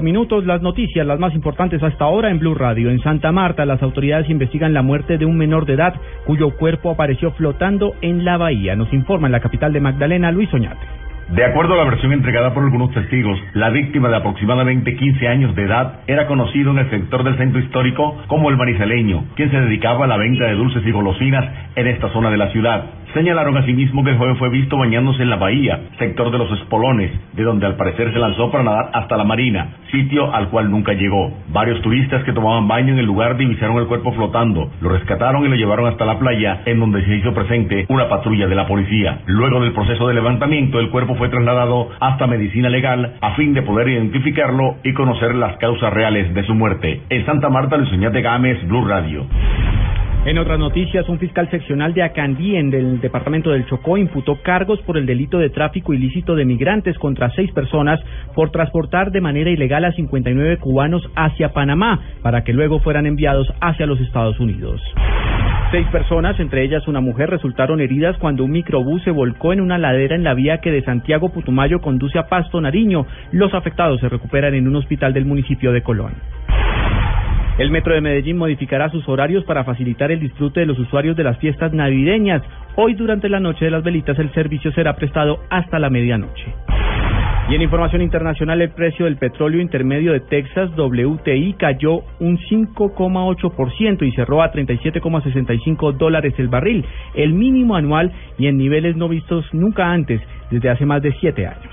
Minutos, las noticias, las más importantes hasta ahora en Blue Radio. En Santa Marta, las autoridades investigan la muerte de un menor de edad cuyo cuerpo apareció flotando en la bahía. Nos informa en la capital de Magdalena, Luis Oñate. De acuerdo a la versión entregada por algunos testigos, la víctima de aproximadamente 15 años de edad era conocido en el sector del centro histórico como el Marisaleño, quien se dedicaba a la venta de dulces y golosinas en esta zona de la ciudad. Señalaron asimismo que el joven fue visto bañándose en la bahía, sector de los Espolones, de donde al parecer se lanzó para nadar hasta la marina, sitio al cual nunca llegó. Varios turistas que tomaban baño en el lugar divisaron el cuerpo flotando, lo rescataron y lo llevaron hasta la playa, en donde se hizo presente una patrulla de la policía. Luego del proceso de levantamiento, el cuerpo fue trasladado hasta medicina legal a fin de poder identificarlo y conocer las causas reales de su muerte. En Santa Marta, Luis Oñate Gámez, Blue Radio. En otras noticias, un fiscal seccional de Acandí en el departamento del Chocó imputó cargos por el delito de tráfico ilícito de migrantes contra seis personas por transportar de manera ilegal a 59 cubanos hacia Panamá para que luego fueran enviados hacia los Estados Unidos. Seis personas, entre ellas una mujer, resultaron heridas cuando un microbús se volcó en una ladera en la vía que de Santiago Putumayo conduce a Pasto Nariño. Los afectados se recuperan en un hospital del municipio de Colón. El Metro de Medellín modificará sus horarios para facilitar el disfrute de los usuarios de las fiestas navideñas. Hoy, durante la noche de las velitas, el servicio será prestado hasta la medianoche. Y en información internacional, el precio del petróleo intermedio de Texas WTI cayó un 5,8% y cerró a 37,65 dólares el barril, el mínimo anual y en niveles no vistos nunca antes desde hace más de siete años.